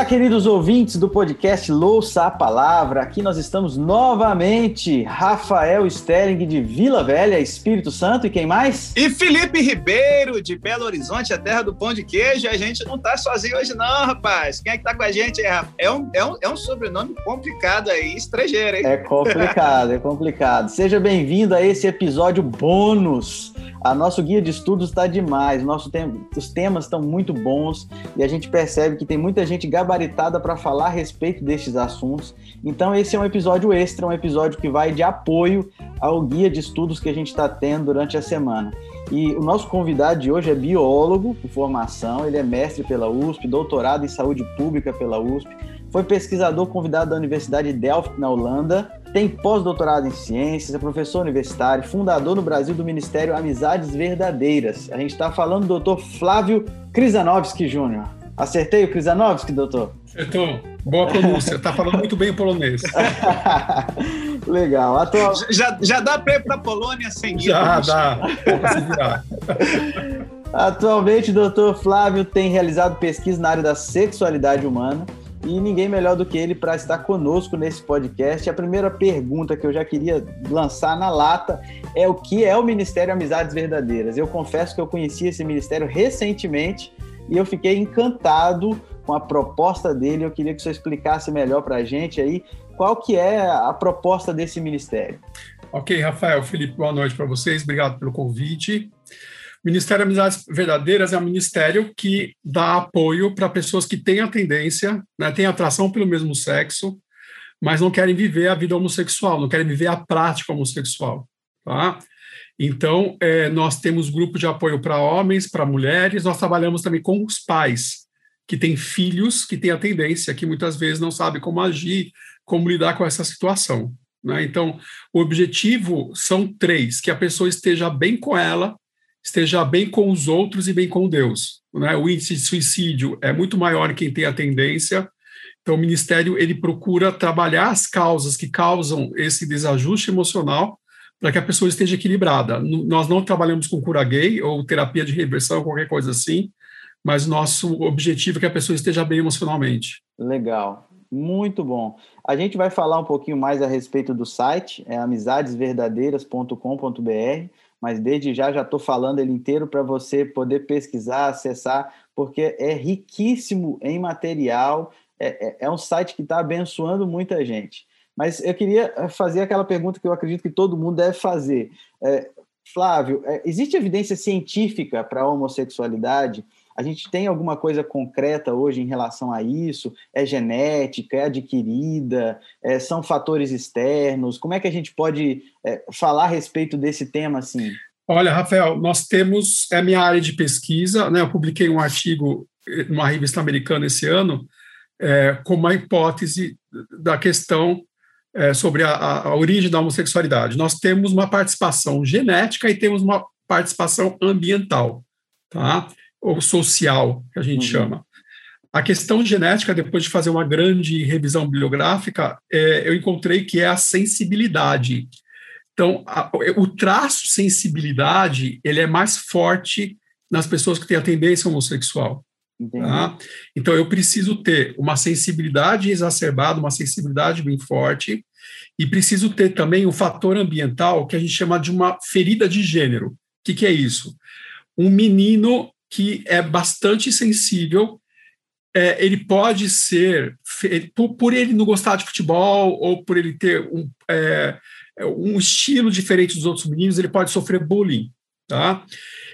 Olá, queridos ouvintes do podcast Louça a Palavra. Aqui nós estamos novamente. Rafael Sterling de Vila Velha, Espírito Santo e quem mais? E Felipe Ribeiro de Belo Horizonte, a terra do pão de queijo. A gente não tá sozinho hoje não, rapaz. Quem é que tá com a gente? É, é, um, é, um, é um sobrenome complicado aí, estrangeiro, hein? É complicado, é complicado. Seja bem-vindo a esse episódio bônus. A nosso guia de estudos está demais. Nosso tem, os temas estão muito bons e a gente percebe que tem muita gente gabaritada para falar a respeito destes assuntos. Então, esse é um episódio extra, um episódio que vai de apoio ao guia de estudos que a gente está tendo durante a semana. E o nosso convidado de hoje é biólogo por formação, ele é mestre pela USP, doutorado em saúde pública pela USP, foi pesquisador convidado da Universidade de Delft, na Holanda, tem pós-doutorado em ciências, é professor universitário, fundador no Brasil do Ministério Amizades Verdadeiras. A gente está falando do doutor Flávio Krizanovski Júnior. Acertei o Krizanovski, doutor? Acertou. Boa pronúncia. Está falando muito bem o polonês. Legal. Atual... Já, já dá ir para a Polônia sem guia? Já dá. Atualmente, o doutor Flávio tem realizado pesquisa na área da sexualidade humana e ninguém melhor do que ele para estar conosco nesse podcast. A primeira pergunta que eu já queria lançar na lata é o que é o Ministério Amizades Verdadeiras. Eu confesso que eu conheci esse ministério recentemente e eu fiquei encantado com a proposta dele. Eu queria que você explicasse melhor para a gente aí qual que é a proposta desse ministério. Ok, Rafael, Felipe, boa noite para vocês. Obrigado pelo convite. Ministério Amizades Verdadeiras é um ministério que dá apoio para pessoas que têm a tendência, né, têm atração pelo mesmo sexo, mas não querem viver a vida homossexual, não querem viver a prática homossexual. Tá? Então, é, nós temos grupo de apoio para homens, para mulheres, nós trabalhamos também com os pais que têm filhos que têm a tendência, que muitas vezes não sabem como agir, como lidar com essa situação. Né? Então, o objetivo são três: que a pessoa esteja bem com ela, esteja bem com os outros e bem com Deus. Né? O índice de suicídio é muito maior em quem tem a tendência. Então, o Ministério ele procura trabalhar as causas que causam esse desajuste emocional para que a pessoa esteja equilibrada. Nós não trabalhamos com cura gay ou terapia de reversão, qualquer coisa assim, mas nosso objetivo é que a pessoa esteja bem emocionalmente. Legal, muito bom. A gente vai falar um pouquinho mais a respeito do site, é amisadesverdadeiras.com.br mas desde já já estou falando ele inteiro para você poder pesquisar, acessar, porque é riquíssimo em material, é, é, é um site que está abençoando muita gente. Mas eu queria eh, fazer aquela pergunta que eu acredito que todo mundo deve fazer. É, Flávio, é, existe evidência científica para a homossexualidade? A gente tem alguma coisa concreta hoje em relação a isso? É genética? É adquirida? É, são fatores externos? Como é que a gente pode é, falar a respeito desse tema assim? Olha, Rafael, nós temos, é a minha área de pesquisa, né? Eu publiquei um artigo numa revista americana esse ano, é, com uma hipótese da questão é, sobre a, a, origem da homossexualidade. Nós temos uma participação genética e temos uma participação ambiental, tá? Ou social, que a gente uhum. chama. A questão genética, depois de fazer uma grande revisão bibliográfica, é, eu encontrei que é a sensibilidade. Então, a, o traço sensibilidade, ele é mais forte nas pessoas que têm a tendência homossexual. Tá? Então, eu preciso ter uma sensibilidade exacerbada, uma sensibilidade bem forte, e preciso ter também o um fator ambiental que a gente chama de uma ferida de gênero. O que, que é isso? Um menino que é bastante sensível. É, ele pode ser, por, por, ele não gostar de futebol ou por ele ter um, é, um estilo diferente dos outros meninos, ele pode sofrer bullying. Tá?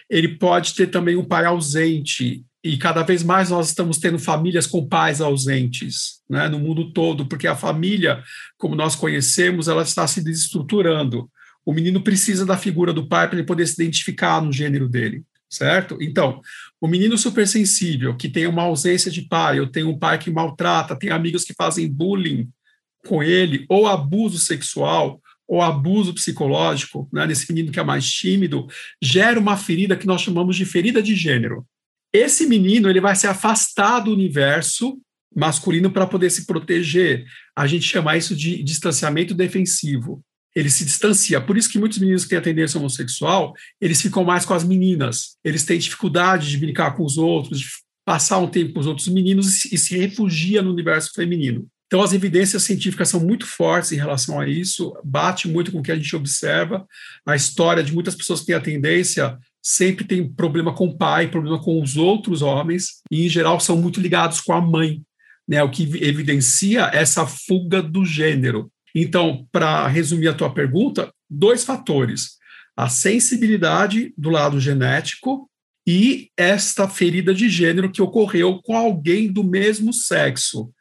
Ele pode ter também um pai ausente, e cada vez mais nós estamos tendo famílias com pais ausentes né, no mundo todo, porque a família, como nós conhecemos, ela está se desestruturando. O menino precisa da figura do pai para ele poder se identificar no gênero dele certo? Então, o menino supersensível, que tem uma ausência de pai, ou tem um pai que maltrata, tem amigos que fazem bullying com ele, ou abuso sexual, ou abuso psicológico, né, nesse menino que é mais tímido, gera uma ferida que nós chamamos de ferida de gênero. Esse menino ele vai se afastar do universo masculino para poder se proteger. A gente chama isso de distanciamento defensivo ele se distancia. Por isso que muitos meninos que têm a tendência homossexual, eles ficam mais com as meninas. Eles têm dificuldade de brincar com os outros, passar um tempo com os outros meninos e se refugia no universo feminino. Então, as evidências científicas são muito fortes em relação a isso, bate muito com o que a gente observa. A história de muitas pessoas que têm a tendência sempre tem problema com o pai, problema com os outros homens, e em geral são muito ligados com a mãe, né, o que evidencia essa fuga do gênero. Então, para resumir a tua pergunta, dois fatores: a sensibilidade do lado genético e esta ferida de gênero que ocorreu com alguém do mesmo sexo,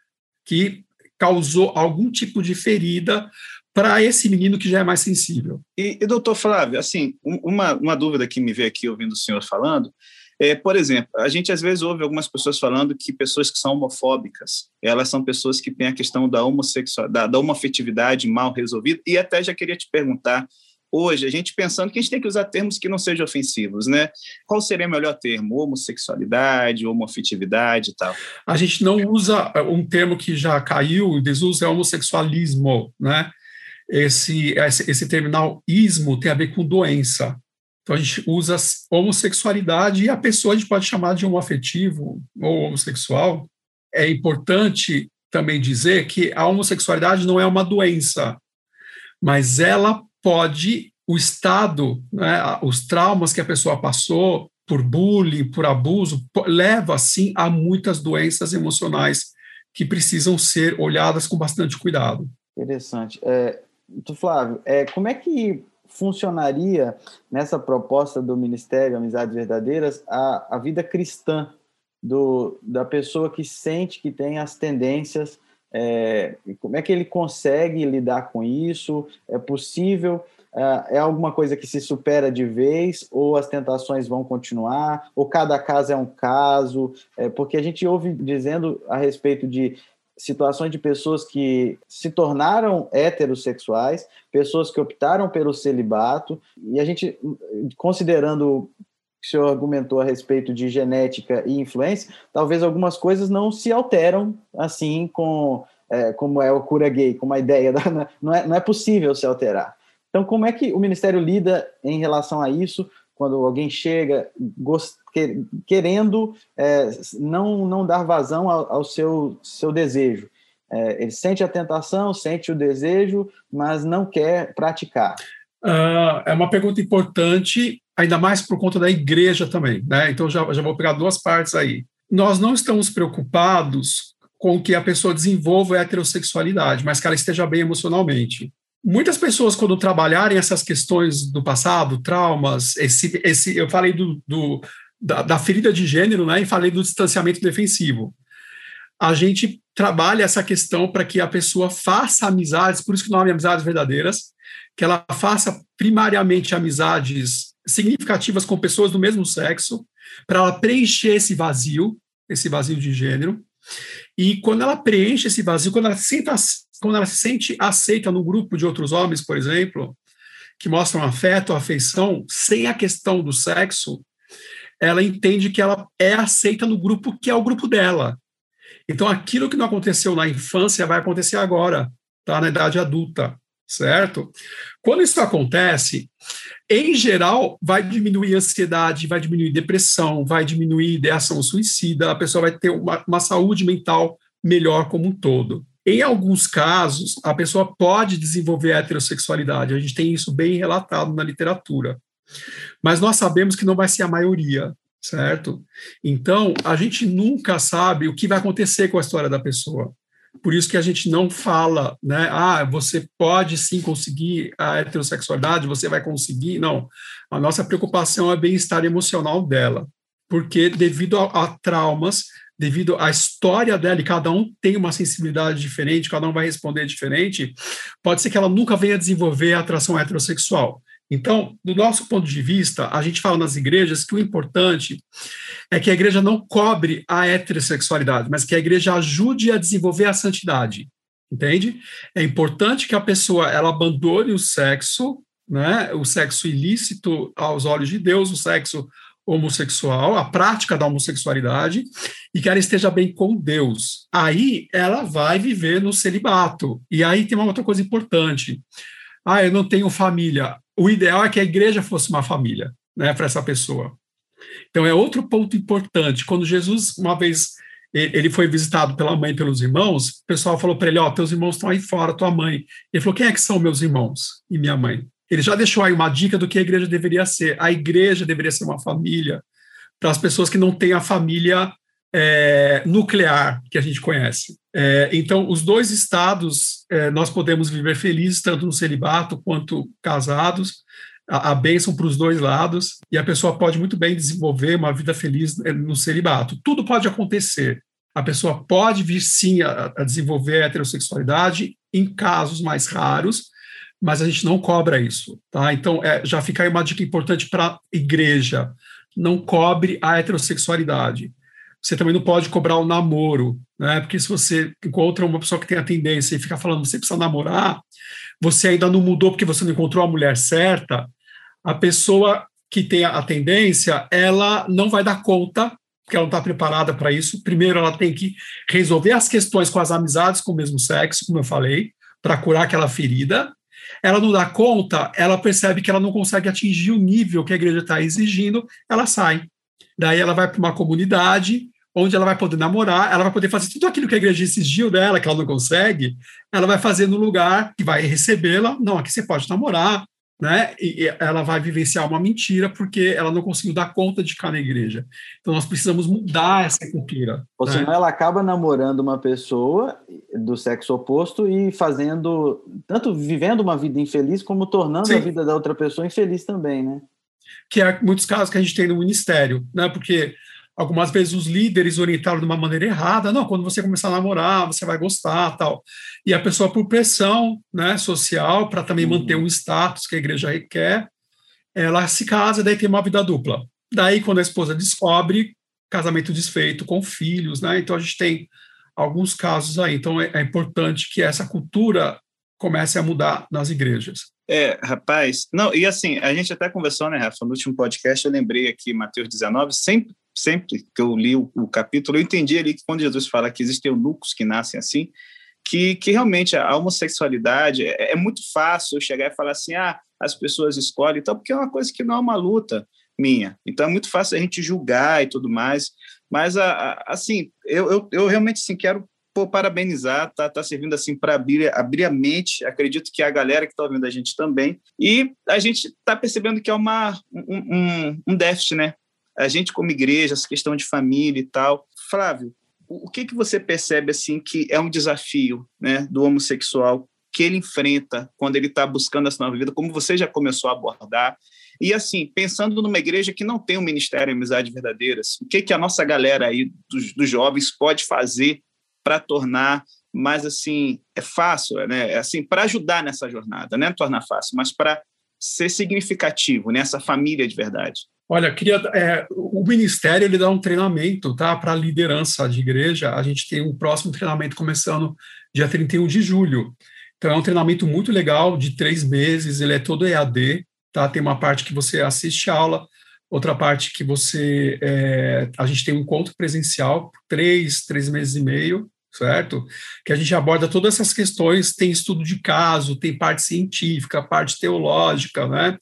que causou algum tipo de ferida para esse menino que já é mais sensível. E, e doutor Flávio, assim, uma, uma dúvida que me veio aqui ouvindo o senhor falando, é, por exemplo, a gente às vezes ouve algumas pessoas falando que pessoas que são homofóbicas, elas são pessoas que têm a questão da homossexualidade, da, da homoafetividade mal resolvida, e até já queria te perguntar hoje, a gente pensando que a gente tem que usar termos que não sejam ofensivos, né? Qual seria o melhor termo? Homossexualidade, homoafetividade e tal? A gente não usa eh, um termo que já caiu, desuso é homossexualismo, né? Esse, esse, esse terminal ismo tem a ver com doença. Então a gente usa homossexualidade e a pessoa a gente pode chamar de homoafetivo ou homossexual. É importante também dizer que a homossexualidade não é uma doença, mas ela pode, o estado, né, os traumas que a pessoa passou por bullying, por abuso, leva, sim, a muitas doenças emocionais que precisam ser olhadas com bastante cuidado. Interessante. É, Flávio, é, como é que funcionaria nessa proposta do Ministério Amizades Verdadeiras a, a vida cristã do, da pessoa que sente que tem as tendências é, como é que ele consegue lidar com isso? É possível? É, é alguma coisa que se supera de vez? Ou as tentações vão continuar? Ou cada caso é um caso? É, porque a gente ouve dizendo a respeito de situações de pessoas que se tornaram heterossexuais, pessoas que optaram pelo celibato, e a gente, considerando que o senhor argumentou a respeito de genética e influência, talvez algumas coisas não se alteram assim com é, como é o cura gay, com a ideia da, não, é, não é possível se alterar. Então, como é que o Ministério lida em relação a isso quando alguém chega querendo é, não, não dar vazão ao, ao seu, seu desejo? É, ele sente a tentação, sente o desejo, mas não quer praticar. Uh, é uma pergunta importante ainda mais por conta da igreja também, né? Então já, já vou pegar duas partes aí. Nós não estamos preocupados com que a pessoa desenvolva a heterossexualidade, mas que ela esteja bem emocionalmente. Muitas pessoas, quando trabalharem essas questões do passado, traumas, esse, esse, eu falei do, do da, da, ferida de gênero, né, e falei do distanciamento defensivo. A gente trabalha essa questão para que a pessoa faça amizades, por isso que o nome é amizades verdadeiras, que ela faça primariamente amizades significativas com pessoas do mesmo sexo, para ela preencher esse vazio, esse vazio de gênero. E quando ela preenche esse vazio, quando ela, senta, quando ela se sente aceita no grupo de outros homens, por exemplo, que mostram afeto, afeição, sem a questão do sexo, ela entende que ela é aceita no grupo que é o grupo dela. Então, aquilo que não aconteceu na infância vai acontecer agora, tá? na idade adulta certo? Quando isso acontece, em geral, vai diminuir ansiedade, vai diminuir depressão, vai diminuir ideação suicida, a pessoa vai ter uma, uma saúde mental melhor como um todo. Em alguns casos, a pessoa pode desenvolver a heterossexualidade, a gente tem isso bem relatado na literatura. Mas nós sabemos que não vai ser a maioria, certo? Então, a gente nunca sabe o que vai acontecer com a história da pessoa. Por isso que a gente não fala, né? Ah, você pode sim conseguir a heterossexualidade, você vai conseguir. Não. A nossa preocupação é o bem-estar emocional dela. Porque, devido a, a traumas, devido à história dela, e cada um tem uma sensibilidade diferente, cada um vai responder diferente, pode ser que ela nunca venha desenvolver a atração heterossexual. Então, do nosso ponto de vista, a gente fala nas igrejas que o importante é que a igreja não cobre a heterossexualidade, mas que a igreja ajude a desenvolver a santidade. Entende? É importante que a pessoa ela abandone o sexo, né, o sexo ilícito aos olhos de Deus, o sexo homossexual, a prática da homossexualidade, e que ela esteja bem com Deus. Aí ela vai viver no celibato. E aí tem uma outra coisa importante. Ah, eu não tenho família. O ideal é que a igreja fosse uma família, né, para essa pessoa. Então, é outro ponto importante. Quando Jesus, uma vez, ele foi visitado pela mãe e pelos irmãos, o pessoal falou para ele: Ó, oh, teus irmãos estão aí fora, tua mãe. Ele falou: Quem é que são meus irmãos e minha mãe? Ele já deixou aí uma dica do que a igreja deveria ser. A igreja deveria ser uma família para as pessoas que não têm a família é, nuclear que a gente conhece. É, então, os dois estados, é, nós podemos viver felizes, tanto no celibato quanto casados, a, a bênção para os dois lados, e a pessoa pode muito bem desenvolver uma vida feliz é, no celibato. Tudo pode acontecer. A pessoa pode vir sim a, a desenvolver a heterossexualidade em casos mais raros, mas a gente não cobra isso, tá? Então, é, já fica aí uma dica importante para a igreja: não cobre a heterossexualidade. Você também não pode cobrar o namoro, né? Porque se você encontra uma pessoa que tem a tendência e fica falando você precisa namorar, você ainda não mudou porque você não encontrou a mulher certa, a pessoa que tem a tendência, ela não vai dar conta, porque ela não está preparada para isso. Primeiro, ela tem que resolver as questões com as amizades com o mesmo sexo, como eu falei, para curar aquela ferida. Ela não dá conta, ela percebe que ela não consegue atingir o nível que a igreja está exigindo, ela sai. Daí ela vai para uma comunidade onde ela vai poder namorar, ela vai poder fazer tudo aquilo que a igreja exigiu dela, que ela não consegue, ela vai fazer no lugar que vai recebê-la. Não, aqui você pode namorar, né? E ela vai vivenciar uma mentira porque ela não conseguiu dar conta de ficar na igreja. Então nós precisamos mudar essa cultura. Ou né? senão ela acaba namorando uma pessoa do sexo oposto e fazendo tanto vivendo uma vida infeliz como tornando Sim. a vida da outra pessoa infeliz também, né? Que é muitos casos que a gente tem no ministério, né? Porque Algumas vezes os líderes orientaram de uma maneira errada. Não, quando você começar a namorar, você vai gostar, tal. E a pessoa, por pressão né, social, para também uhum. manter um status que a igreja requer, ela se casa e daí tem uma vida dupla. Daí, quando a esposa descobre, casamento desfeito com filhos, né? Então a gente tem alguns casos aí. Então é, é importante que essa cultura comece a mudar nas igrejas. É, rapaz, não, e assim, a gente até conversou, né, Rafa, no último podcast, eu lembrei aqui, Mateus 19, sempre sempre que eu li o, o, capítulo, eu entendi ali que quando Jesus fala que existem eunucos que nascem assim, que, que realmente a homossexualidade é, é muito fácil chegar e falar assim, ah, as pessoas escolhem, então, porque é uma coisa que não é uma luta minha. Então é muito fácil a gente julgar e tudo mais. Mas, a, a, assim, eu, eu, eu realmente assim, quero pô, parabenizar, tá, tá servindo assim para abrir, abrir a mente. Acredito que a galera que está ouvindo a gente também. E a gente está percebendo que é uma, um, um, um déficit, né? a gente como igreja, essa questão de família e tal. Flávio, o que que você percebe assim que é um desafio, né, do homossexual que ele enfrenta quando ele está buscando essa nova vida, como você já começou a abordar? E assim, pensando numa igreja que não tem um ministério de amizade verdadeiras, o que que a nossa galera aí dos, dos jovens pode fazer para tornar mais assim, é fácil, né? É assim, para ajudar nessa jornada, não é tornar fácil, mas para ser significativo nessa família de verdade. Olha, queria, é, o Ministério ele dá um treinamento tá, para liderança de igreja. A gente tem um próximo treinamento começando dia 31 de julho. Então, é um treinamento muito legal, de três meses, ele é todo EAD, tá? Tem uma parte que você assiste aula, outra parte que você. É, a gente tem um encontro presencial, três, três meses e meio, certo? Que a gente aborda todas essas questões, tem estudo de caso, tem parte científica, parte teológica, né?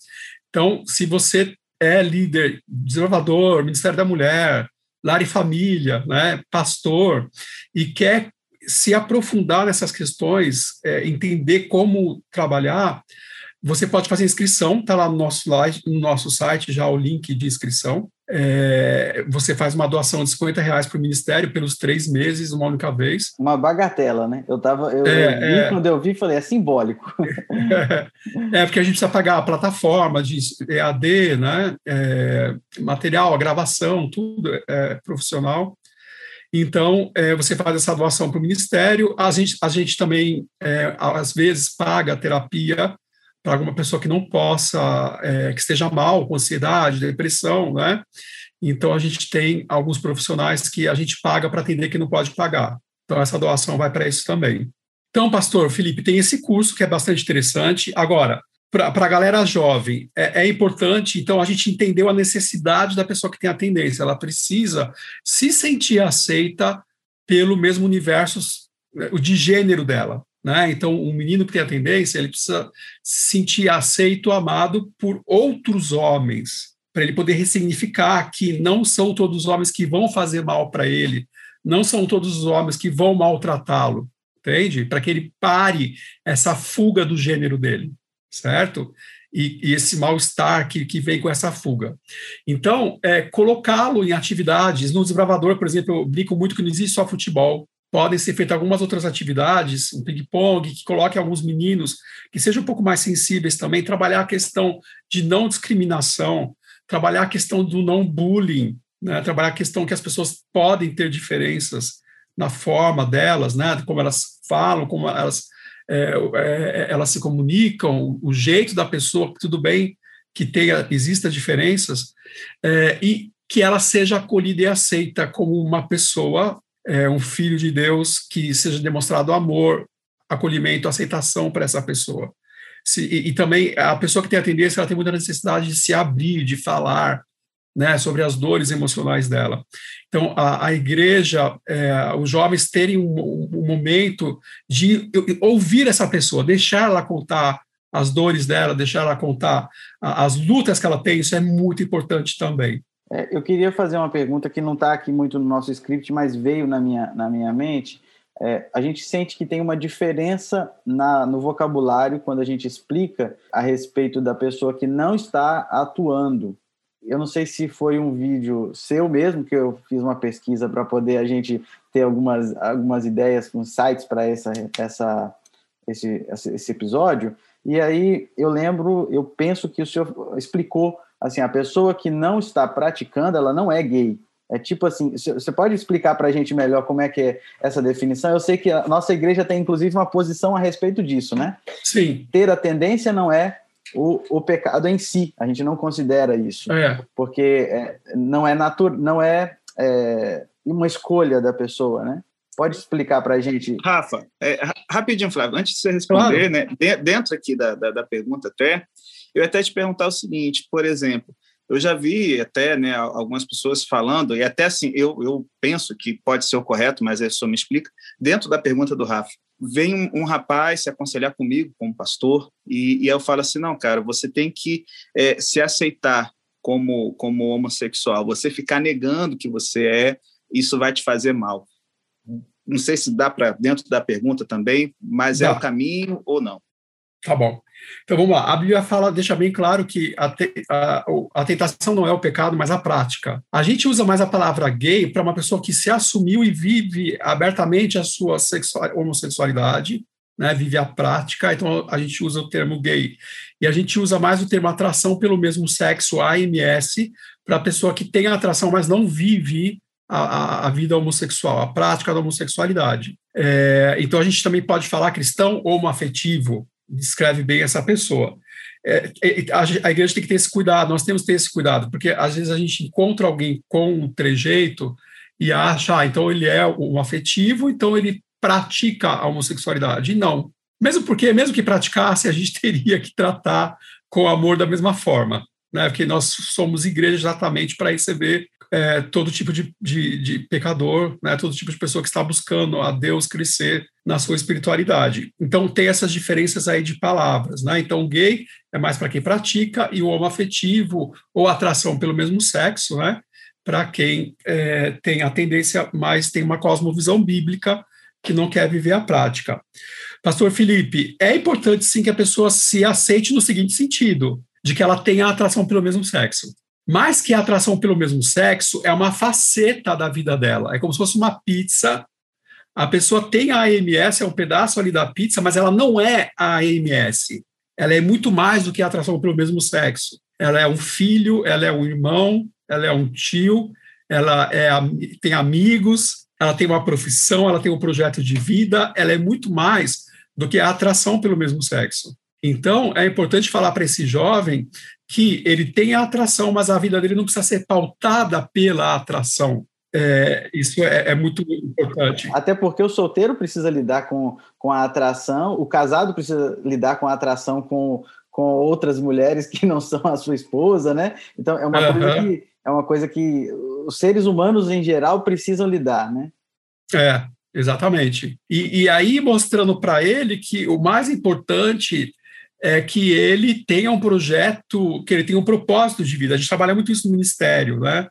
Então, se você é líder, desenvolvedor, Ministério da Mulher, Lar e Família, né, pastor, e quer se aprofundar nessas questões, é, entender como trabalhar, você pode fazer inscrição, está lá no nosso, no nosso site já o link de inscrição, é, você faz uma doação de 50 reais para o Ministério pelos três meses, uma única vez. Uma bagatela, né? Eu tava, eu, é, eu vi, é, quando eu vi, falei, é simbólico. É, porque a gente precisa pagar a plataforma de EAD, né? É, material, a gravação, tudo é, profissional. Então, é, você faz essa doação para o Ministério. A gente, a gente também, às vezes, paga a terapia para alguma pessoa que não possa, é, que esteja mal, com ansiedade, depressão, né? Então, a gente tem alguns profissionais que a gente paga para atender que não pode pagar. Então, essa doação vai para isso também. Então, pastor Felipe, tem esse curso que é bastante interessante. Agora, para a galera jovem, é, é, importante, então, a gente entendeu a necessidade da pessoa que tem a tendência. Ela precisa se sentir aceita pelo mesmo universo de gênero dela. Né? Então, um menino que tem a tendência, ele precisa se sentir aceito, amado por outros homens. para ele poder ressignificar que não são todos os homens que vão fazer mal para ele, não são todos os homens que vão maltratá-lo, entende? Para que ele pare essa fuga do gênero dele, certo? E, e esse mal-estar que, que vem com essa fuga. Então, é, colocá-lo em atividades, no desbravador, por exemplo, eu brinco muito que não existe só futebol, podem ser feitas algumas outras atividades, um ping-pong, que coloque alguns meninos que sejam um pouco mais sensíveis também, trabalhar a questão de não discriminação, trabalhar a questão do não bullying, né? trabalhar a questão que as pessoas podem ter diferenças na forma delas, né? como elas falam, como elas, é, é, elas se comunicam, o jeito da pessoa, tudo bem que tenha, exista diferenças, é, e que ela seja acolhida e aceita como uma pessoa é, um filho de Deus que seja demonstrado amor, acolhimento, aceitação para essa pessoa. Se, e, e, também a pessoa que tem a tendência, ela tem muita necessidade de se abrir, de falar, né, sobre as dores emocionais dela. Então, a, a igreja, é, os jovens terem um, um, momento de ouvir essa pessoa, deixar ela contar as dores dela, deixar ela contar as lutas que ela tem, isso é muito importante também. É, eu queria fazer uma pergunta que não está aqui muito no nosso script, mas veio na minha, na minha mente. É, a gente sente que tem uma diferença na, no vocabulário quando a gente explica a respeito da pessoa que não está atuando. Eu não sei se foi um vídeo seu mesmo, que eu fiz uma pesquisa para poder a gente ter algumas, algumas ideias, uns sites para essa, essa, esse, esse episódio. E aí eu lembro, eu penso que o senhor explicou assim, a pessoa que não está praticando, ela não é gay. É tipo assim, você pode explicar para a gente melhor como é que é essa definição? Eu sei que a nossa igreja tem inclusive uma posição a respeito disso, né? Sim. Ter a tendência não é o, o pecado em si, a gente não considera isso, é. porque é, não é natural, não é, é, uma escolha da pessoa, né? Pode explicar para a gente? Rafa, é, rapidinho, Flávio, antes de você responder, claro. né, dentro aqui da, da, da pergunta até, eu até te perguntar o seguinte, por exemplo, eu já vi até né, algumas pessoas falando, e até assim, eu, eu penso que pode ser o correto, mas é só me explica, dentro da pergunta do Rafa, vem um, um, rapaz se aconselhar comigo como pastor, e, e eu falo assim, não, cara, você tem que é, se aceitar como, como homossexual, você ficar negando que você é, isso vai te fazer mal. Não sei se dá para dentro da pergunta também, mas é dá. é o caminho ou não. Tá bom. Então vamos lá. A Bíblia fala, deixa bem claro que a, te, a, a, tentação não é o pecado, mas a prática. A gente usa mais a palavra gay para uma pessoa que se assumiu e vive abertamente a sua sexual, homossexualidade, né, vive a prática, então a gente usa o termo gay. E a gente usa mais o termo atração pelo mesmo sexo, AMS, para a pessoa que tem a atração, mas não vive a, a, a, vida homossexual, a prática da homossexualidade. É, então a gente também pode falar cristão homoafetivo, descreve bem essa pessoa. É, é a, a, igreja tem que ter esse cuidado, nós temos que ter esse cuidado, porque às vezes a gente encontra alguém com um trejeito e acha, ah, então ele é um afetivo, então ele pratica a homossexualidade. Não. Mesmo porque, mesmo que praticasse, a gente teria que tratar com amor da mesma forma, né? porque nós somos igreja exatamente para receber é, todo tipo de, de, de, pecador, né, todo tipo de pessoa que está buscando a Deus crescer na sua espiritualidade. Então, tem essas diferenças aí de palavras. Né? Então, gay é mais para quem pratica, e o homoafetivo, ou atração pelo mesmo sexo, né, para quem é, tem a tendência, mas tem uma cosmovisão bíblica que não quer viver a prática. Pastor Felipe, é importante sim que a pessoa se aceite no seguinte sentido, de que ela tenha atração pelo mesmo sexo. Mais que a atração pelo mesmo sexo, é uma faceta da vida dela. É como se fosse uma pizza. A pessoa tem a AMS, é um pedaço ali da pizza, mas ela não é a AMS. Ela é muito mais do que a atração pelo mesmo sexo. Ela é um filho, ela é um irmão, ela é um tio, ela é, tem amigos, ela tem uma profissão, ela tem um projeto de vida, ela é muito mais do que a atração pelo mesmo sexo. Então, é importante falar para esse jovem que ele tem a atração, mas a vida dele não precisa ser pautada pela atração. É, isso é, é, muito importante. Até porque o solteiro precisa lidar com, com a atração, o casado precisa lidar com a atração com, com outras mulheres que não são a sua esposa, né? Então é uma, uhum. coisa, que, é uma coisa que os seres humanos em geral precisam lidar, né? É, exatamente. E, e aí mostrando para ele que o mais importante é que ele tenha um projeto, que ele tenha um propósito de vida. A gente trabalha muito isso no ministério, né?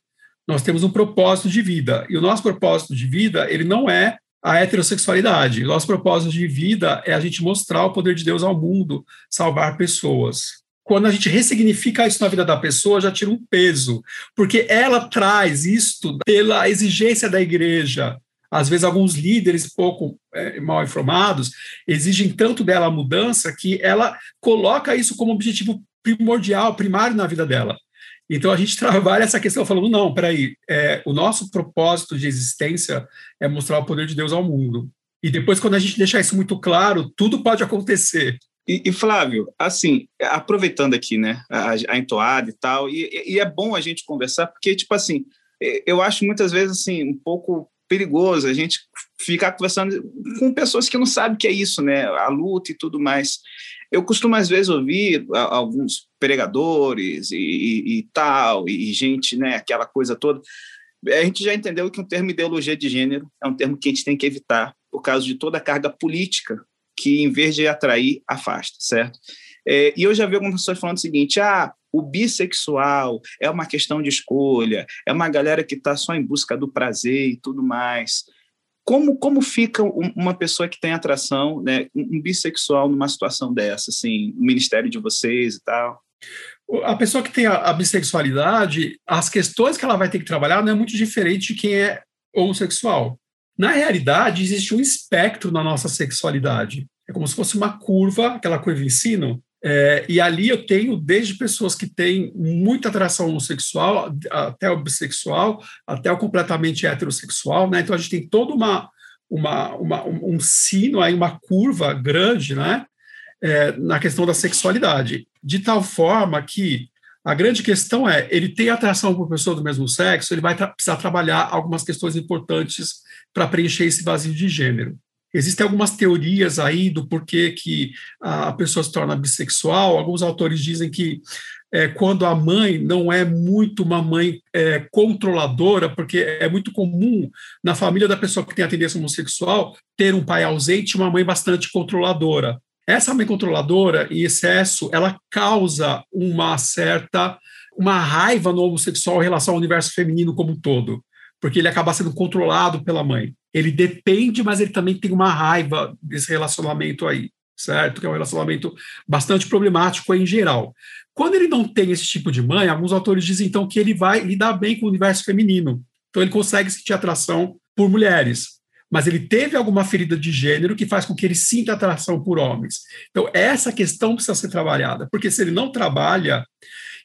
Nós temos um propósito de vida. E o nosso propósito de vida, ele não é a heterossexualidade. O nosso propósito de vida é a gente mostrar o poder de Deus ao mundo, salvar pessoas. Quando a gente ressignifica isso na vida da pessoa, já tira um peso, porque ela traz isto pela exigência da igreja, às vezes alguns líderes pouco é, mal informados exigem tanto dela a mudança que ela coloca isso como objetivo primordial, primário na vida dela. Então a gente trabalha essa questão falando, não, peraí, é, o nosso propósito de existência é mostrar o poder de Deus ao mundo. E depois, quando a gente deixar isso muito claro, tudo pode acontecer. E, e Flávio, assim, aproveitando aqui, né, a, a entoada e tal, e, e, é bom a gente conversar, porque, tipo assim, eu acho muitas vezes, assim, um pouco perigoso a gente ficar conversando com pessoas que não sabem o que é isso, né? A luta e tudo mais. Eu costumo, às vezes, ouvir alguns pregadores e, e, e tal, e gente, né? Aquela coisa toda. A gente já entendeu que o termo ideologia de gênero é um termo que a gente tem que evitar por causa de toda a carga política que, em vez de atrair, afasta, certo? É, e eu já vi algumas pessoas falando o seguinte: ah, o bissexual é uma questão de escolha, é uma galera que está só em busca do prazer e tudo mais. Como, como fica uma pessoa que tem atração, né, um bissexual numa situação dessa, assim, ministério de vocês e tal? A pessoa que tem a, a bissexualidade, as questões que ela vai ter que trabalhar não é muito diferente de quem é homossexual. Na realidade, existe um espectro na nossa sexualidade. É como se fosse uma curva, aquela curva em sino, é, e ali eu tenho desde pessoas que têm muita atração homossexual, até o bissexual, até o completamente heterossexual, né? Então a gente tem todo uma, uma, uma um sino aí, uma curva grande, né? É, na questão da sexualidade, de tal forma que a grande questão é, ele tem atração por pessoa do mesmo sexo, ele vai tra precisar trabalhar algumas questões importantes para preencher esse vazio de gênero. Existem algumas teorias aí do porquê que a pessoa se torna bissexual. Alguns autores dizem que é, quando a mãe não é muito uma mãe é, controladora, porque é muito comum na família da pessoa que tem a tendência homossexual ter um pai ausente e uma mãe bastante controladora. Essa mãe controladora, em excesso, ela causa uma certa uma raiva no homossexual em relação ao universo feminino como um todo, porque ele acaba sendo controlado pela mãe ele depende, mas ele também tem uma raiva desse relacionamento aí, certo? Que é um relacionamento bastante problemático em geral. Quando ele não tem esse tipo de mãe, alguns autores dizem então que ele vai lidar bem com o universo feminino. Então ele consegue sentir atração por mulheres, mas ele teve alguma ferida de gênero que faz com que ele sinta atração por homens. Então essa questão precisa ser trabalhada, porque se ele não trabalha,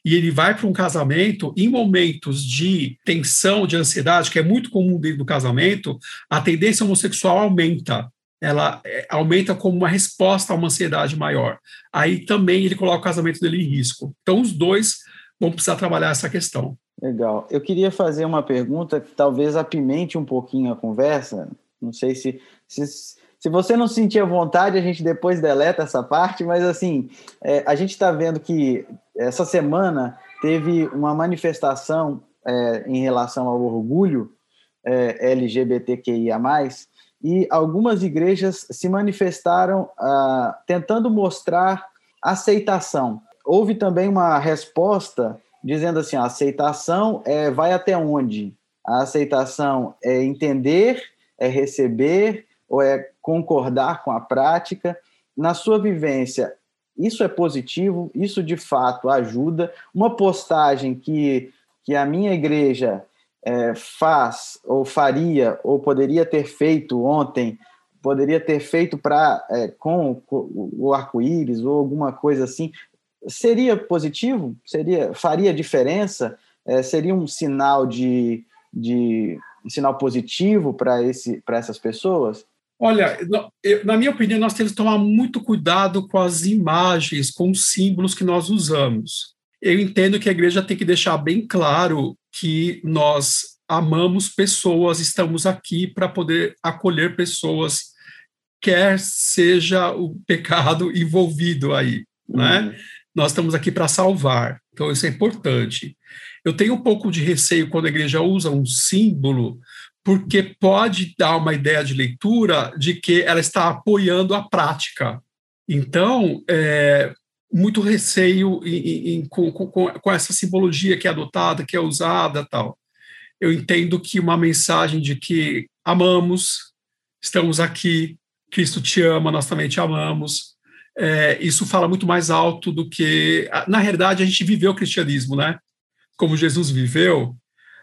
e ele vai para um casamento em momentos de tensão, de ansiedade, que é muito comum dentro do casamento, a tendência homossexual aumenta. Ela é, aumenta como uma resposta a uma ansiedade maior. Aí também ele coloca o casamento dele em risco. Então, os dois vão precisar trabalhar essa questão. Legal. Eu queria fazer uma pergunta que talvez apimente um pouquinho a conversa. Não sei se, se, se você não sentir vontade, a gente depois deleta essa parte, mas assim, é, a gente está vendo que essa semana teve uma manifestação é, em relação ao orgulho é, LGBTQIA, e algumas igrejas se manifestaram ah, tentando mostrar aceitação. Houve também uma resposta dizendo assim: a aceitação é, vai até onde? A aceitação é entender, é receber ou é concordar com a prática. Na sua vivência, isso é positivo, isso de fato ajuda. Uma postagem que, que a minha igreja é, faz, ou faria, ou poderia ter feito ontem, poderia ter feito para é, com, com, o arco-íris ou alguma coisa assim, seria positivo? Seria, faria diferença? É, seria um sinal de, de um sinal positivo para essas pessoas? Olha, na minha opinião, nós temos que tomar muito cuidado com as imagens, com os símbolos que nós usamos. Eu entendo que a igreja tem que deixar bem claro que nós amamos pessoas, estamos aqui para poder acolher pessoas, quer seja o pecado envolvido aí, né? Uhum. Nós estamos aqui para salvar, então isso é importante. Eu tenho um pouco de receio quando a igreja usa um símbolo porque pode dar uma ideia de leitura de que ela está apoiando a prática. Então, é, muito receio em, em, com, com, com, essa simbologia que é adotada, que é usada tal. Eu entendo que uma mensagem de que amamos, estamos aqui, Cristo te ama, nós também te amamos, é, isso fala muito mais alto do que. Na realidade, a gente viveu o cristianismo, né? Como Jesus viveu,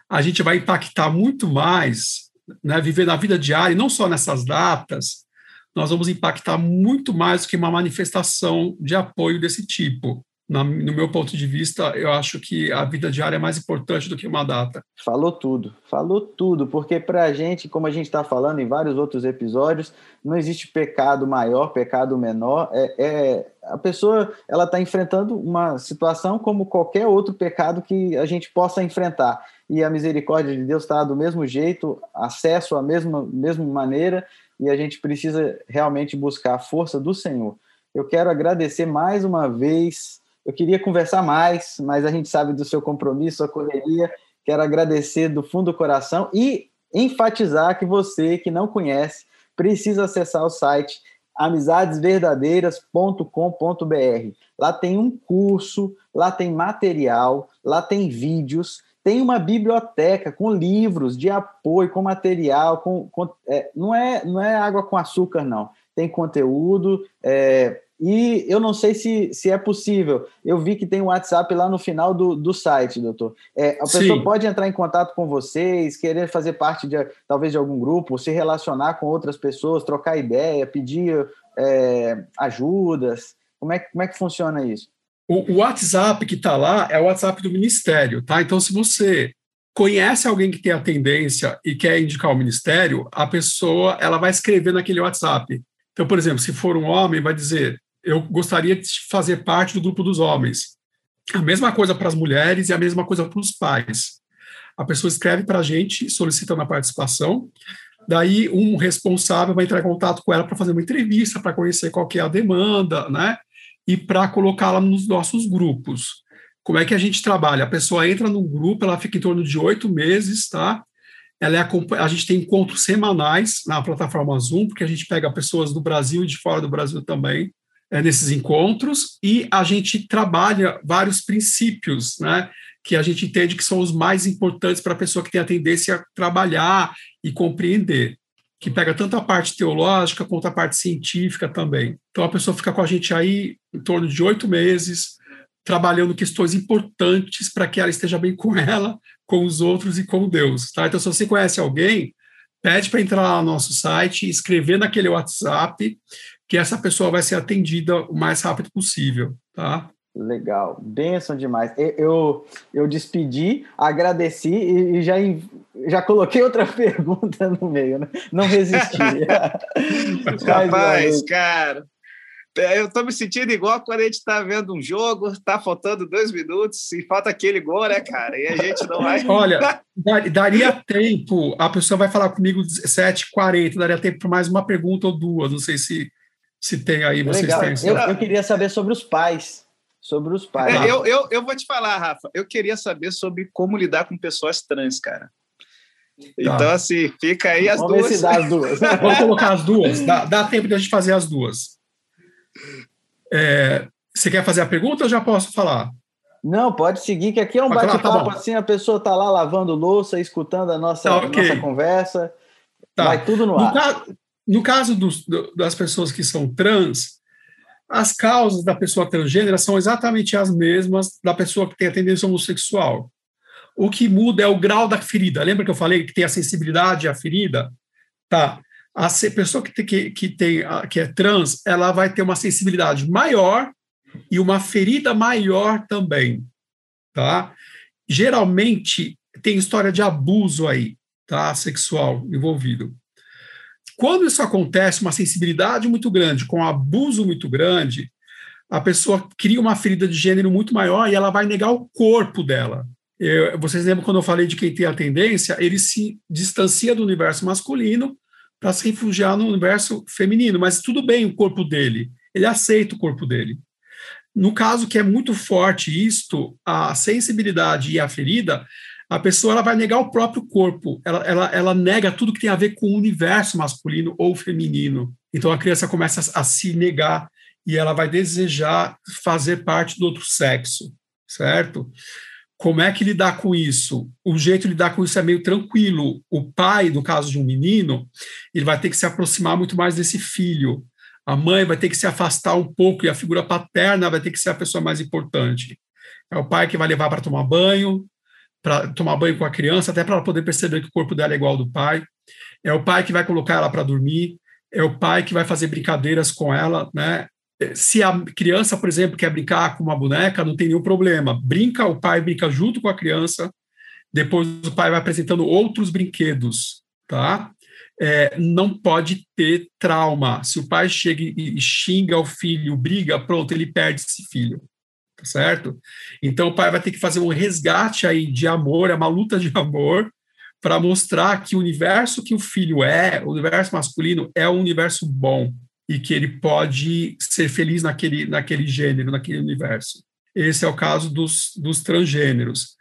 a gente vai impactar muito mais, né? Viver na vida diária, e não só nessas datas, nós vamos impactar muito mais do que uma manifestação de apoio desse tipo. no meu ponto de vista, eu acho que a vida diária é mais importante do que uma data. Falou tudo, falou tudo, porque para a gente, como a gente está falando em vários outros episódios, não existe pecado maior, pecado menor. É, é a pessoa ela está enfrentando uma situação como qualquer outro pecado que a gente possa enfrentar. E a misericórdia de Deus está do mesmo jeito, acesso à mesma, mesma maneira e a gente precisa realmente buscar a força do Senhor. Eu quero agradecer mais uma vez. Eu queria conversar mais, mas a gente sabe do seu compromisso, sua correria. Quero agradecer do fundo do coração e enfatizar que você que não conhece precisa acessar o site amizadesverdadeiras.com.br. Lá tem um curso, lá tem material, lá tem vídeos, tem uma biblioteca com livros de apoio, com material, com, com é, não, é, não é água com açúcar, não. Tem conteúdo, é, e eu não sei se, se é possível. Eu vi que tem um WhatsApp lá no final do, do site, doutor. É, a pessoa Sim. pode entrar em contato com vocês, querer fazer parte de talvez de algum grupo, se relacionar com outras pessoas, trocar ideia, pedir é, ajudas. Como é, como é que funciona isso? O, o WhatsApp que está lá é o WhatsApp do Ministério, tá? Então, se você conhece alguém que tem a tendência e quer indicar o Ministério, a pessoa ela vai escrever naquele WhatsApp. Então, por exemplo, se for um homem, vai dizer: eu gostaria de fazer parte do grupo dos homens. A mesma coisa para as mulheres e a mesma coisa para os pais. A pessoa escreve para a gente solicitando a participação. Daí, um responsável vai entrar em contato com ela para fazer uma entrevista, para conhecer qual é a demanda, né? e para colocá-la nos nossos grupos. Como é que a gente trabalha? A pessoa entra no grupo, ela fica em torno de oito meses, tá? Ela é, a gente tem encontros semanais na plataforma Zoom, porque a gente pega pessoas do Brasil e de fora do Brasil também é, nesses encontros, e a gente trabalha vários princípios, né? Que a gente entende que são os mais importantes para a pessoa que tem a tendência a trabalhar e compreender que pega tanto a parte teológica quanto a parte científica também. Então a pessoa fica com a gente aí em torno de oito meses, trabalhando questões importantes para que ela esteja bem com ela, com os outros e com Deus. Tá? Então, se você conhece alguém, pede para entrar lá no nosso site, escrever naquele WhatsApp, que essa pessoa vai ser atendida o mais rápido possível. Tá? Legal, benção demais. Eu, eu despedi, agradeci e, já, já coloquei outra pergunta no meio, né? Não resisti. Rapaz, cara, é, eu tô me sentindo igual quando a gente tá vendo um jogo, tá faltando dois minutos e falta aquele gol, né, cara? E a gente não vai. Olha, daria tempo, a pessoa vai falar comigo 7h40, daria tempo para mais uma pergunta ou duas. Não sei se, se tem aí, vocês Legal. têm. Eu, eu queria saber sobre os pais sobre os pais. É, eu, eu, eu vou te falar, Rafa, eu queria saber sobre como lidar com pessoas trans, cara. Tá. Então, assim, fica aí as Vamos duas. As duas. Vamos colocar as duas. Dá, dá tempo de a gente fazer as duas. É, você quer fazer a pergunta ou já posso falar? Não, pode seguir, que aqui é um tá bate-papo tá assim, a pessoa está lá lavando louça, escutando a nossa, tá, okay. nossa conversa. Tá. Vai tudo no, no ar. Caso, no caso dos, das pessoas que são trans, as causas da pessoa transgênera são exatamente as mesmas da pessoa que tem a tendência homossexual. O que muda é o grau da ferida. Lembra que eu falei que tem a sensibilidade à ferida? Tá. A pessoa que, tem, que, que, tem, que é trans, ela vai ter uma sensibilidade maior e uma ferida maior também, tá? Geralmente tem história de abuso aí, tá? Sexual envolvido. Quando isso acontece, uma sensibilidade muito grande, com um abuso muito grande, a pessoa cria uma ferida de gênero muito maior e ela vai negar o corpo dela. Eu, vocês lembram quando eu falei de quem tem a tendência? Ele se distancia do universo masculino para se refugiar no universo feminino, mas tudo bem o corpo dele, ele aceita o corpo dele. No caso que é muito forte isto, a sensibilidade e a ferida, a pessoa ela vai negar o próprio corpo, ela, ela, ela nega tudo que tem a ver com o universo masculino ou feminino. Então a criança começa a, se negar e ela vai desejar fazer parte do outro sexo, certo? Como é que lidar com isso? O jeito de lidar com isso é meio tranquilo. O pai, no caso de um menino, ele vai ter que se aproximar muito mais desse filho. A mãe vai ter que se afastar um pouco e a figura paterna vai ter que ser a pessoa mais importante. É o pai que vai levar para tomar banho, para tomar banho com a criança, até para ela poder perceber que o corpo dela é igual ao do pai. É o pai que vai colocar ela para dormir. É o pai que vai fazer brincadeiras com ela, né? se a criança, por exemplo, quer brincar com uma boneca, não tem nenhum problema. Brinca, o pai brinca junto com a criança, depois o pai vai apresentando outros brinquedos, tá? É, não pode ter trauma. Se o pai chega e xinga o filho, briga, pronto, ele perde esse filho, tá certo? Então o pai vai ter que fazer um resgate aí de amor, é uma luta de amor, para mostrar que o universo que o filho é, o universo masculino, é um universo bom, e que ele pode ser feliz naquele, naquele gênero, naquele universo. Esse é o caso dos, dos transgêneros.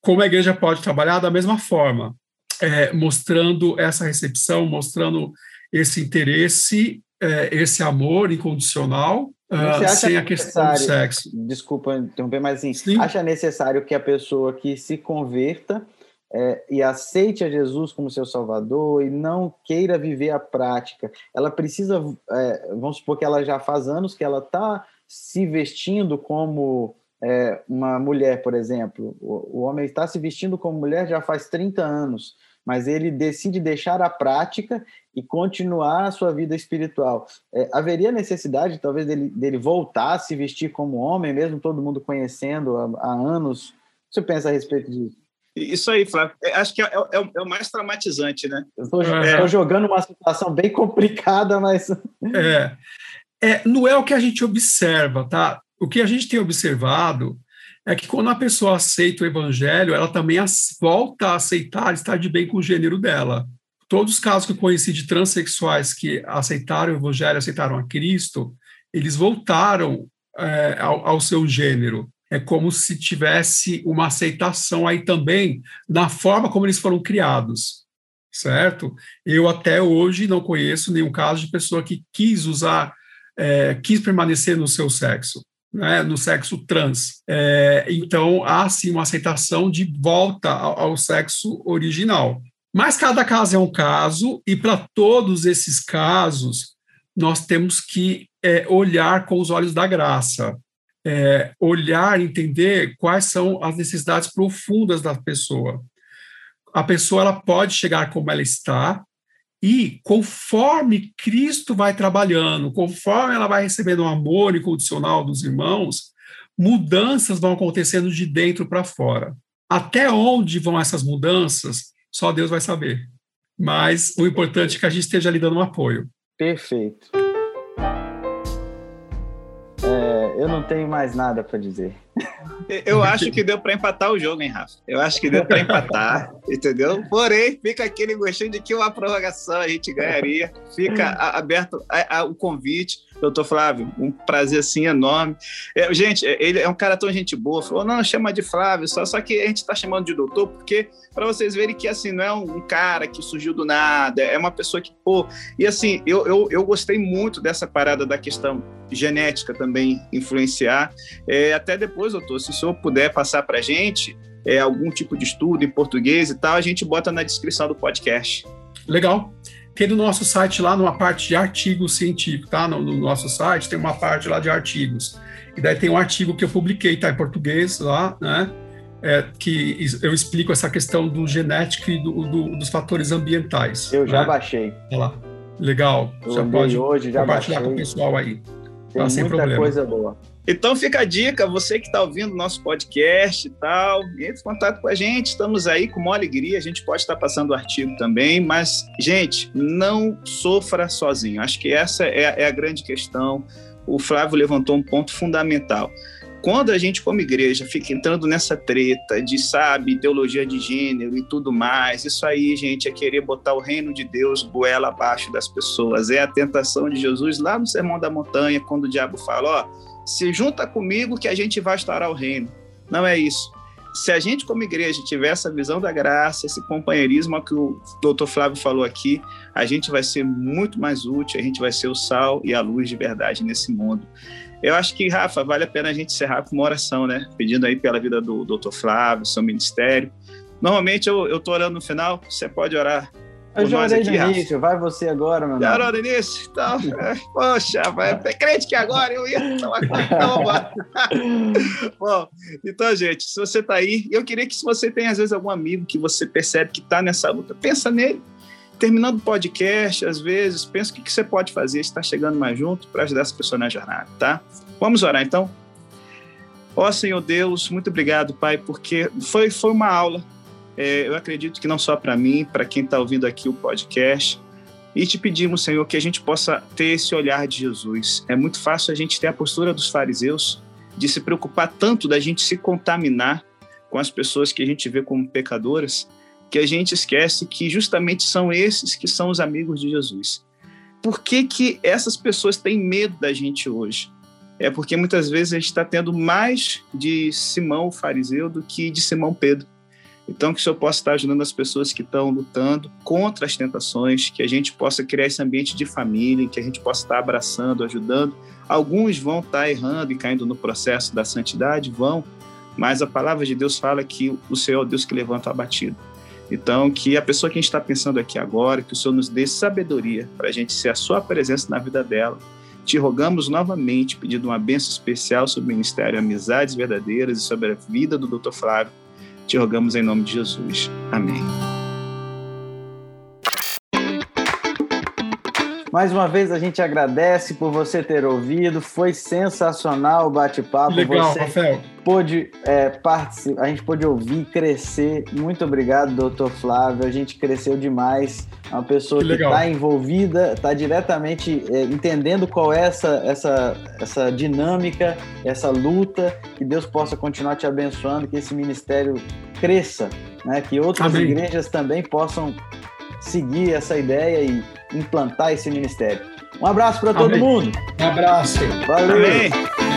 Como a igreja pode trabalhar da mesma forma, é, mostrando essa recepção, mostrando esse interesse, é, esse amor incondicional, uh, sem a questão do sexo. Desculpa interromper, mas assim, Sim. acha necessário que a pessoa que se converta é, e aceite a Jesus como seu Salvador e não queira viver a prática, ela precisa, é, vamos supor que ela já faz anos que ela está se vestindo como é, uma mulher, por exemplo. O, o, homem está se vestindo como mulher já faz 30 anos, mas ele decide deixar a prática e continuar a sua vida espiritual. É, haveria necessidade, talvez, dele, dele voltar a se vestir como homem, mesmo todo mundo conhecendo há, há anos? O que você pensa a respeito disso? Isso aí, Flávio. É, acho que é, é, é, o mais traumatizante, né? Estou é. jogando uma situação bem complicada, mas. É. é. Não é o que a gente observa, tá? O que a gente tem observado é que quando a pessoa aceita o evangelho, ela também volta a aceitar estar de bem com o gênero dela. Todos os casos que eu conheci de transexuais que aceitaram o evangelho, aceitaram a Cristo, eles voltaram é, ao, ao seu gênero é como se tivesse uma aceitação aí também na forma como eles foram criados, certo? Eu até hoje não conheço nenhum caso de pessoa que quis usar, é, quis permanecer no seu sexo, né, no sexo trans. É, então, há sim uma aceitação de volta ao, ao sexo original. Mas cada caso é um caso, e para todos esses casos, nós temos que é, olhar com os olhos da graça é, olhar, entender quais são as necessidades profundas da pessoa. A pessoa ela pode chegar como ela está e conforme Cristo vai trabalhando, conforme ela vai recebendo o um amor incondicional dos irmãos, mudanças vão acontecendo de dentro para fora. Até onde vão essas mudanças, só Deus vai saber. Mas o importante é que a gente esteja lhe dando um apoio. Perfeito eu não tenho mais nada para dizer. Eu acho que deu para empatar o jogo, hein, Rafa? Eu acho que deu para empatar, entendeu? Porém, fica aquele gostinho de que uma prorrogação a gente ganharia. Fica aberto o convite. Doutor Flávio, um prazer assim enorme. É, gente, ele é um cara tão gente boa. Falou, não, chama de Flávio, só, só que a gente está chamando de doutor porque para vocês verem que assim não é um, um, cara que surgiu do nada, é uma pessoa que pô. E assim, eu, eu, eu gostei muito dessa parada da questão genética também influenciar. É, até depois, doutor, se o senhor puder passar para a gente é, algum tipo de estudo em português e tal, a gente bota na descrição do podcast. Legal. Tem no nosso site lá, numa parte de artigos científicos, tá? No, no, nosso site tem uma parte lá de artigos. E daí tem um artigo que eu publiquei, tá? Em português lá, né? É, que eu explico essa questão do genético e do, do, dos fatores ambientais. Eu né? já baixei. Olha lá. Legal. Eu já pode hoje, já compartilhar baixei. com o pessoal aí. Tem tá, muita coisa boa. Então fica a dica, você que está ouvindo nosso entre e tal, entre em contato com a gente, estamos aí com uma alegria, a gente pode estar passando o artigo também, mas, gente, não sofra sozinho. Acho que essa é, é a grande questão. O Flávio levantou um ponto fundamental. Quando a gente, como igreja, fica entrando nessa treta de, sabe, ideologia de gênero e tudo mais, isso aí, gente, é querer botar o reino de Deus goela abaixo das pessoas. É a tentação de Jesus lá no Sermão da Montanha, quando o diabo fala: Ó, se junta comigo que a gente vai estourar o reino. Não é isso. se a gente, como igreja, tiver essa visão da graça, esse companheirismo que o doutor Flávio falou aqui, a gente vai ser muito mais útil, a gente vai ser o sal e a luz de verdade nesse mundo. Eu acho que, Rafa, vale a pena a gente encerrar com uma oração, né? Pedindo aí pela vida do doutor Flávio, seu ministério. Normalmente eu, tô orando no final, você pode orar eu já orei no início, vai você agora, meu Já orou no início? Então, poxa, vai, é crente que agora eu ia tomar então, Bom, então, gente, se você está aí, eu queria que se você tem, às vezes, algum amigo que você percebe que está nessa luta, pensa nele. Terminando o podcast, às vezes, pensa o que, que você pode fazer, está chegando mais junto para ajudar essa pessoa na jornada, tá? Vamos orar, então? Ó Senhor Deus, muito obrigado, Pai, porque foi, foi uma aula eu acredito que não só para mim, para quem está ouvindo aqui o podcast, e te pedimos, Senhor, que a gente possa ter esse olhar de Jesus. É muito fácil a gente ter a postura dos fariseus de se preocupar tanto da gente se contaminar com as pessoas que a gente vê como pecadoras, que a gente esquece que justamente são esses que são os amigos de Jesus. Por que, que essas pessoas têm medo da gente hoje? É porque muitas vezes a gente está tendo mais de Simão o fariseu do que de Simão Pedro. Então, que o Senhor possa estar ajudando as pessoas que estão lutando contra as tentações, que a gente possa criar esse ambiente de família, que a gente possa estar abraçando, ajudando. Alguns vão estar errando e caindo no processo da santidade, vão, mas a palavra de Deus fala que o Senhor é o Deus que levanta o abatido. Então, que a pessoa que a gente está pensando aqui agora, que o Senhor nos dê sabedoria para a gente ser a sua presença na vida dela. Te rogamos novamente, pedindo uma bênção especial sobre o Ministério Amizades Verdadeiras e sobre a vida do Dr. Flávio te rogamos em nome de Jesus. Amém. Mais uma vez a gente agradece por você ter ouvido. Foi sensacional o bate-papo. Legal, você Rafael. Pôde é, participar, a gente pôde ouvir, crescer. Muito obrigado, doutor Flávio. A gente cresceu demais. É uma pessoa que está envolvida, está diretamente é, entendendo qual é essa, essa, essa dinâmica, essa luta. Que Deus possa continuar te abençoando, que esse ministério cresça, né? que outras Amém. igrejas também possam seguir essa ideia e implantar esse ministério. Um abraço para todo mundo. Um abraço. Valeu. Amém.